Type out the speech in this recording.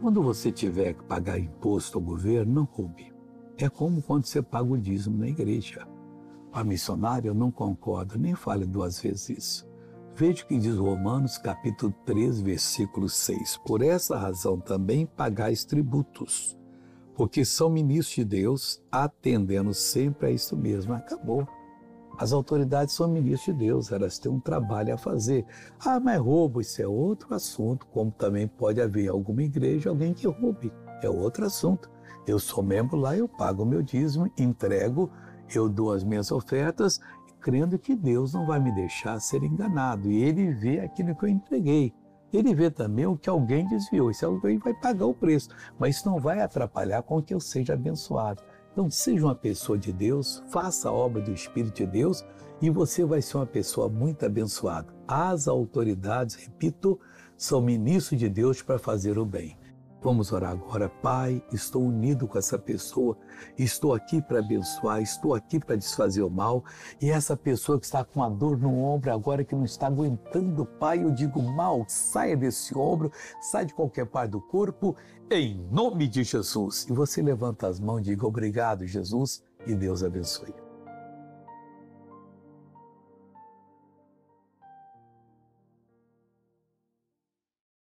Quando você tiver que pagar imposto ao governo, não roube. É como quando você paga o dízimo na igreja. A missionária, eu não concordo, nem fale duas vezes isso. Veja o que diz Romanos, capítulo 3, versículo 6. Por essa razão também pagais tributos, porque são ministros de Deus, atendendo sempre a isso mesmo. Acabou. As autoridades são ministros de Deus, elas têm um trabalho a fazer. Ah, mas roubo, isso é outro assunto, como também pode haver alguma igreja, alguém que roube, é outro assunto. Eu sou membro lá, eu pago o meu dízimo, entrego, eu dou as minhas ofertas, crendo que Deus não vai me deixar ser enganado. E Ele vê aquilo que eu entreguei. Ele vê também o que alguém desviou. Esse alguém vai pagar o preço, mas isso não vai atrapalhar com que eu seja abençoado. Então, seja uma pessoa de Deus, faça a obra do Espírito de Deus e você vai ser uma pessoa muito abençoada. As autoridades, repito, são ministros de Deus para fazer o bem. Vamos orar agora. Pai, estou unido com essa pessoa, estou aqui para abençoar, estou aqui para desfazer o mal. E essa pessoa que está com a dor no ombro agora, que não está aguentando, Pai, eu digo mal, saia desse ombro, sai de qualquer parte do corpo, em nome de Jesus. E você levanta as mãos e diga obrigado, Jesus, e Deus abençoe.